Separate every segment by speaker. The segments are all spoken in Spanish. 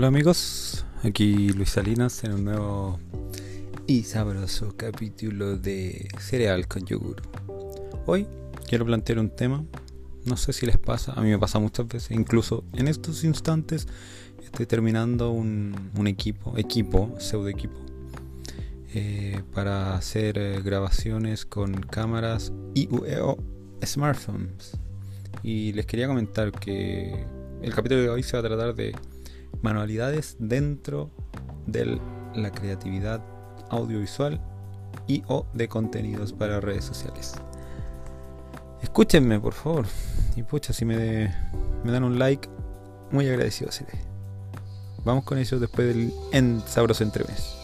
Speaker 1: Hola amigos, aquí Luis Salinas en un nuevo y sabroso capítulo de Cereal con Yogur. Hoy quiero plantear un tema, no sé si les pasa, a mí me pasa muchas veces, incluso en estos instantes estoy terminando un, equipo, equipo, pseudo equipo, eh, para hacer eh, grabaciones con cámaras y smartphones. Y les quería comentar que el capítulo de hoy se va a tratar de manualidades dentro de la creatividad audiovisual y o de contenidos para redes sociales. Escúchenme, por favor. Y pucha, si me, dan un like, muy agradecido seré. Vamos con eso después del en sabroso entremés.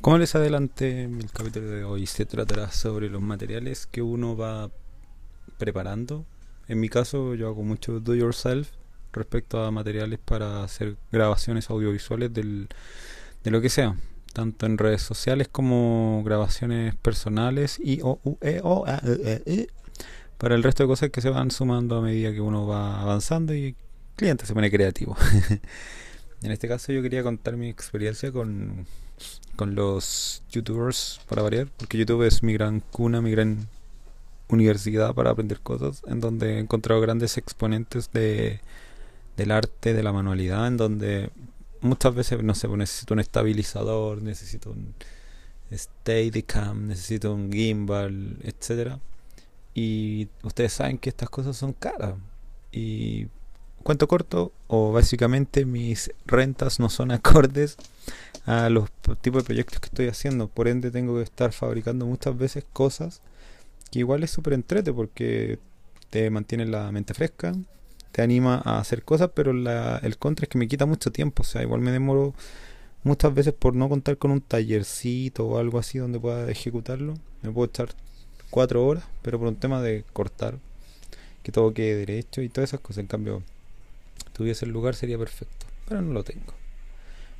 Speaker 1: Como les adelanté, el capítulo de hoy se tratará sobre los materiales que uno va preparando. En mi caso, yo hago mucho do yourself respecto a materiales para hacer grabaciones audiovisuales del, de lo que sea, tanto en redes sociales como grabaciones personales y o, e, o a, e, e, para el resto de cosas que se van sumando a medida que uno va avanzando y el cliente se pone creativo. en este caso yo quería contar mi experiencia con con los youtubers para variar, porque YouTube es mi gran cuna, mi gran universidad para aprender cosas, en donde he encontrado grandes exponentes de, del arte, de la manualidad, en donde muchas veces, no sé, pues necesito un estabilizador, necesito un Steadicam, necesito un gimbal, etcétera. Y ustedes saben que estas cosas son caras. Y cuento corto, o básicamente mis rentas no son acordes a los tipos de proyectos que estoy haciendo. Por ende, tengo que estar fabricando muchas veces cosas que igual es súper entrete porque te mantiene la mente fresca, te anima a hacer cosas, pero el contra es que me quita mucho tiempo. O sea, igual me demoro muchas veces por no contar con un tallercito o algo así donde pueda ejecutarlo. Me puedo echar cuatro horas, pero por un tema de cortar, que todo quede derecho y todas esas cosas. En cambio, tuviese el lugar sería perfecto, pero no lo tengo.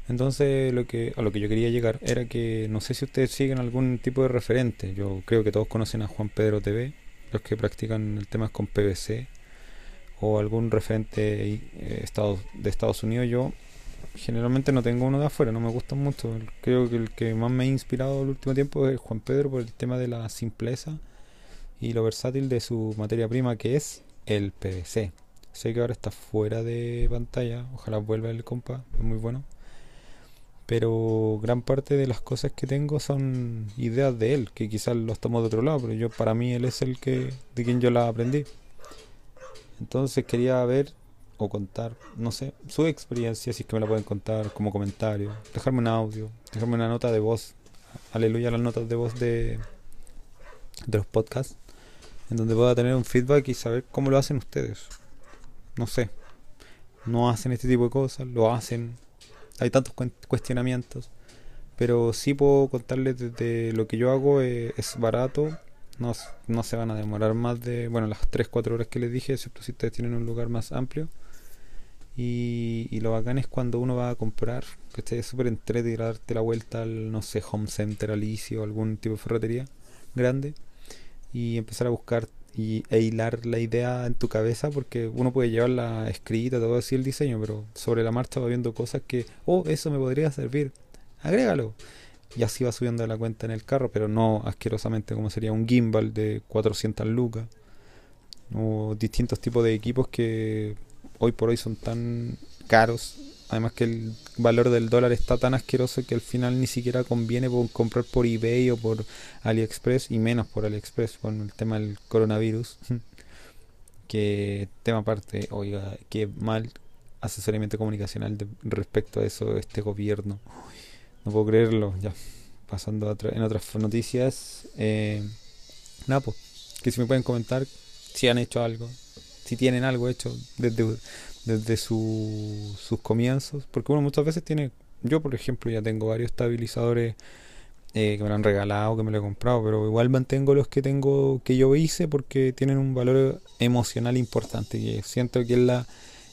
Speaker 1: Entonces lo que, a lo que yo quería llegar era que no sé si ustedes siguen algún tipo de referente. Yo creo que todos conocen a Juan Pedro TV, los que practican el tema con PVC o algún referente eh, de Estados Unidos. Yo generalmente no tengo uno de afuera, no me gustan mucho. Creo que el que más me ha inspirado el último tiempo es Juan Pedro por el tema de la simpleza y lo versátil de su materia prima que es el PVC. Sé que ahora está fuera de pantalla, ojalá vuelva el compa, es muy bueno pero gran parte de las cosas que tengo son ideas de él, que quizás los tomo de otro lado, pero yo para mí él es el que de quien yo las aprendí. Entonces quería ver o contar, no sé, su experiencia, si es que me la pueden contar como comentario, dejarme un audio, dejarme una nota de voz, aleluya las notas de voz de, de los podcasts, en donde pueda tener un feedback y saber cómo lo hacen ustedes. No sé, no hacen este tipo de cosas, lo hacen, hay tantos cuestionamientos. Pero sí puedo contarles desde lo que yo hago eh, es barato. No, no, se van a demorar más de, bueno, las 3-4 horas que les dije, excepto si ustedes tienen un lugar más amplio. Y, lo bacán es cuando uno va a comprar, que esté súper entrete y darte la vuelta al, no sé, home center, alicio, algún tipo de ferretería grande. Y empezar a buscar y, e hilar la idea en tu cabeza porque uno puede llevarla escrita, todo así el diseño, pero sobre la marcha va viendo cosas que, oh, eso me podría servir, agrégalo. Y así va subiendo la cuenta en el carro, pero no asquerosamente como sería un gimbal de 400 lucas. O distintos tipos de equipos que hoy por hoy son tan caros Además que el valor del dólar está tan asqueroso que al final ni siquiera conviene comprar por eBay o por AliExpress y menos por AliExpress con el tema del coronavirus. que tema aparte, oiga, qué mal asesoramiento comunicacional respecto a eso este gobierno. No puedo creerlo. Ya, pasando en otras noticias. Eh, pues, que si me pueden comentar si han hecho algo, si tienen algo hecho desde desde su, sus comienzos, porque uno muchas veces tiene, yo por ejemplo ya tengo varios estabilizadores eh, que me lo han regalado, que me lo he comprado, pero igual mantengo los que tengo, que yo hice, porque tienen un valor emocional importante, y siento que es la,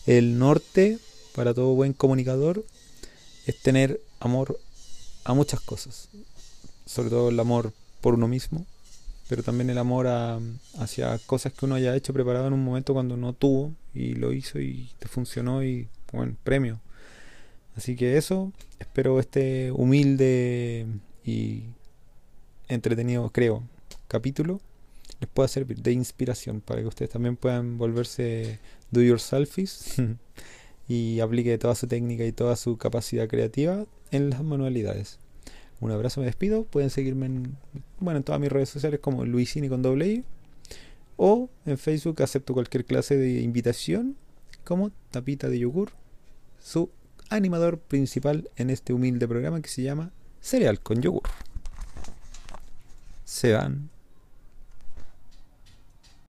Speaker 1: el norte para todo buen comunicador es tener amor a muchas cosas. Sobre todo el amor por uno mismo, pero también el amor hacia cosas que uno haya hecho preparado en un momento cuando no tuvo y lo hizo y te funcionó y bueno, premio. Así que eso, espero este humilde y entretenido, creo, capítulo les pueda servir de inspiración para que ustedes también puedan volverse do yourselfies y aplique toda su técnica y toda su capacidad creativa en las manualidades. Un abrazo, me despido. Pueden seguirme en, bueno, en todas mis redes sociales como Luisini con doble I. O en Facebook acepto cualquier clase de invitación como Tapita de Yogur, su animador principal en este humilde programa que se llama Cereal con Yogur. Se van.